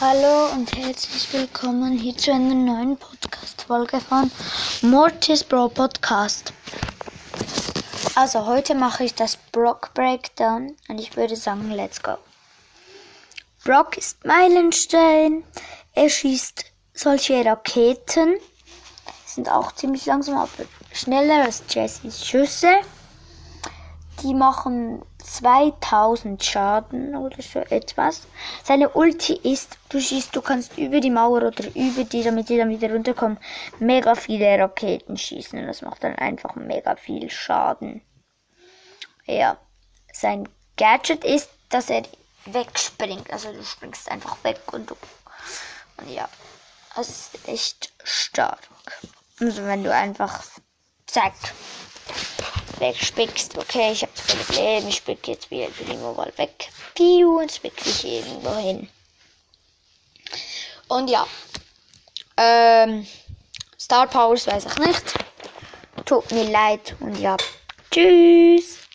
Hallo und herzlich willkommen hier zu einer neuen Podcast-Folge von Mortis Bro Podcast. Also heute mache ich das Brock Breakdown und ich würde sagen, let's go. Brock ist Meilenstein. Er schießt solche Raketen. Sind auch ziemlich langsam, aber schneller als Jessys Schüsse. Die machen 2000 Schaden oder so etwas. Seine Ulti ist, du schießt, du kannst über die Mauer oder über die, damit die dann wieder runterkommen, mega viele Raketen schießen. Und das macht dann einfach mega viel Schaden. Ja. Sein Gadget ist, dass er wegspringt. Also du springst einfach weg und du. Und ja. Das ist echt stark. Also wenn du einfach zack wegspickst. Okay, ich habe zu viel Leben. Ich spick jetzt wieder die Limowahl weg. Piu und spick dich irgendwo hin. Und ja. Ähm, Star Powers weiß ich nicht. Tut mir leid und ja. Tschüss.